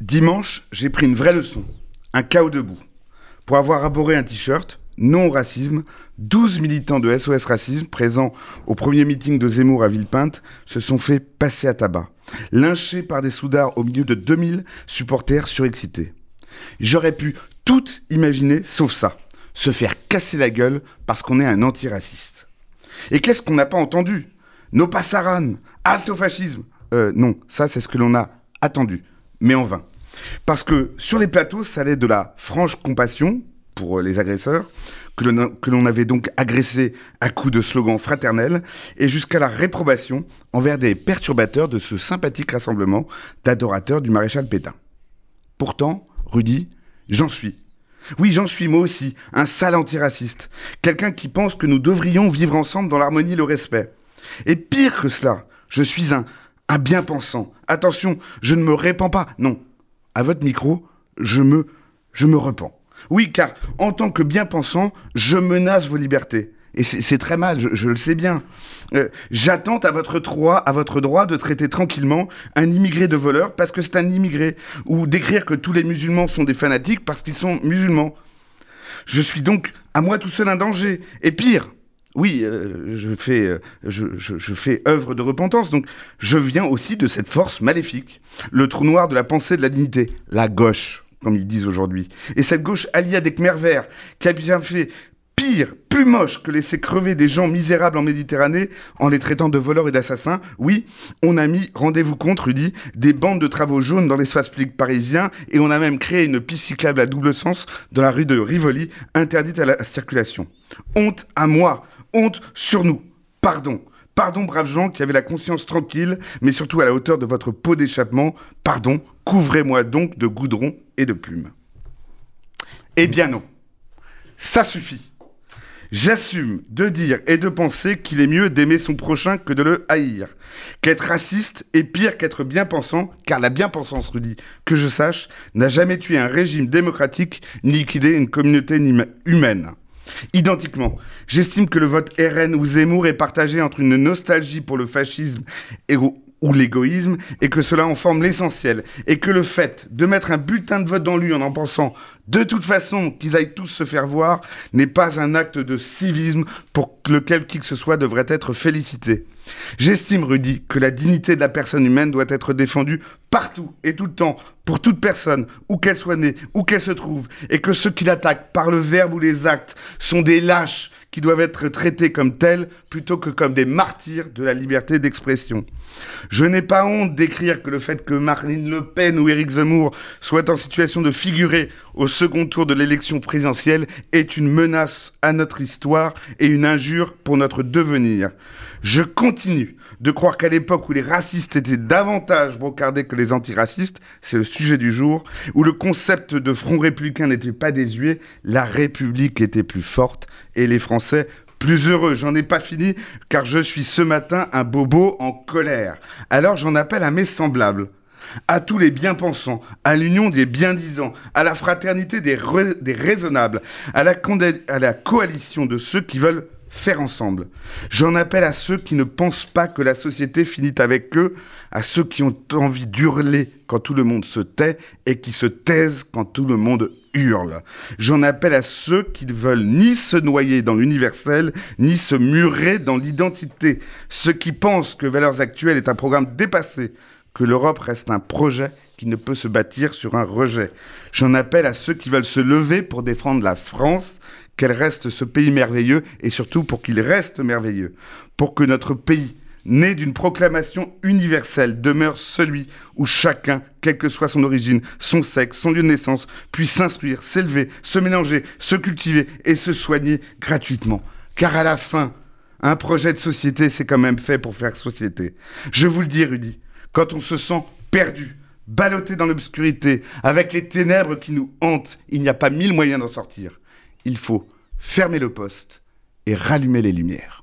Dimanche, j'ai pris une vraie leçon, un chaos debout. Pour avoir abordé un t-shirt, non au racisme, 12 militants de SOS Racisme, présents au premier meeting de Zemmour à Villepinte, se sont fait passer à tabac, lynchés par des soudards au milieu de 2000 supporters surexcités. J'aurais pu tout imaginer sauf ça, se faire casser la gueule parce qu'on est un antiraciste. Et qu'est-ce qu'on n'a pas entendu? Nos passaran, halte au fascisme. Euh, non, ça c'est ce que l'on a attendu mais en vain. Parce que sur les plateaux, ça allait de la franche compassion pour euh, les agresseurs, que l'on avait donc agressé à coups de slogans fraternels, et jusqu'à la réprobation envers des perturbateurs de ce sympathique rassemblement d'adorateurs du maréchal Pétain. Pourtant, Rudy, j'en suis. Oui, j'en suis moi aussi, un sale antiraciste, quelqu'un qui pense que nous devrions vivre ensemble dans l'harmonie et le respect. Et pire que cela, je suis un un bien-pensant. Attention, je ne me répands pas. Non, à votre micro, je me, je me repens. Oui, car en tant que bien-pensant, je menace vos libertés. Et c'est très mal, je, le sais bien. Euh, j'attends à votre droit, à votre droit de traiter tranquillement un immigré de voleur parce que c'est un immigré, ou d'écrire que tous les musulmans sont des fanatiques parce qu'ils sont musulmans. Je suis donc à moi tout seul un danger. Et pire, oui, euh, je, fais, euh, je, fais œuvre de repentance, donc je viens aussi de cette force maléfique, le trou noir de la pensée de la dignité, la gauche, comme ils disent aujourd'hui. Et cette gauche alliée à des qui a bien fait pire, plus moche que laisser crever des gens misérables en Méditerranée en les traitant de voleurs et d'assassins, oui, on a mis, rendez-vous compte, Rudy, des bandes de travaux jaunes dans l'espace public parisien et on a même créé une piste cyclable à double sens dans la rue de Rivoli, interdite à la circulation. Honte à moi sur nous. Pardon. Pardon, braves gens qui avaient la conscience tranquille, mais surtout à la hauteur de votre peau d'échappement. Pardon, couvrez-moi donc de goudron et de plumes. Eh bien non. Ça suffit. J'assume de dire et de penser qu'il est mieux d'aimer son prochain que de le haïr. Qu'être raciste est pire qu'être bien-pensant, car la bien-pensance, Rudy, que je sache, n'a jamais tué un régime démocratique ni liquidé une communauté humaine. Identiquement, j'estime que le vote RN ou Zemmour est partagé entre une nostalgie pour le fascisme ou l'égoïsme, et que cela en forme l'essentiel, et que le fait de mettre un bulletin de vote dans lui en en pensant de toute façon qu'ils aillent tous se faire voir n'est pas un acte de civisme pour lequel qui que ce soit devrait être félicité. J'estime, Rudy, que la dignité de la personne humaine doit être défendue partout et tout le temps, pour toute personne, où qu'elle soit née, où qu'elle se trouve, et que ceux qui l'attaquent par le verbe ou les actes sont des lâches qui doivent être traités comme tels plutôt que comme des martyrs de la liberté d'expression. Je n'ai pas honte d'écrire que le fait que Marine Le Pen ou Éric Zemmour soient en situation de figurer au second tour de l'élection présidentielle est une menace à notre histoire et une injure pour notre devenir. Je continue de croire qu'à l'époque où les racistes étaient davantage brocardés que les antiracistes, c'est le sujet du jour, où le concept de front républicain n'était pas désuet, la République était plus forte et les Français plus heureux. J'en ai pas fini car je suis ce matin un bobo en colère. Alors j'en appelle à mes semblables à tous les bien-pensants, à l'union des bien-disants, à la fraternité des, raisonnables, à la, à la coalition de ceux qui veulent faire ensemble. J'en appelle à ceux qui ne pensent pas que la société finit avec eux, à ceux qui ont envie d'hurler quand tout le monde se tait et qui se taisent quand tout le monde hurle. J'en appelle à ceux qui ne veulent ni se noyer dans l'universel, ni se murer dans l'identité, ceux qui pensent que Valeurs Actuelles est un programme dépassé, que l'Europe reste un projet qui ne peut se bâtir sur un rejet. J'en appelle à ceux qui veulent se lever pour défendre la France, qu'elle reste ce pays merveilleux et surtout pour qu'il reste merveilleux, pour que notre pays, né d'une proclamation universelle, demeure celui où chacun, quelle que soit son origine, son sexe, son lieu de naissance, puisse s'instruire, s'élever, se mélanger, se cultiver et se soigner gratuitement. Car à la fin, un projet de société, c'est quand même fait pour faire société. Je vous le dis, Rudy, quand on se sent perdu, ballotté dans l'obscurité, avec les ténèbres qui nous hantent, il n'y a pas mille moyens d'en sortir il faut fermer le poste et rallumer les lumières.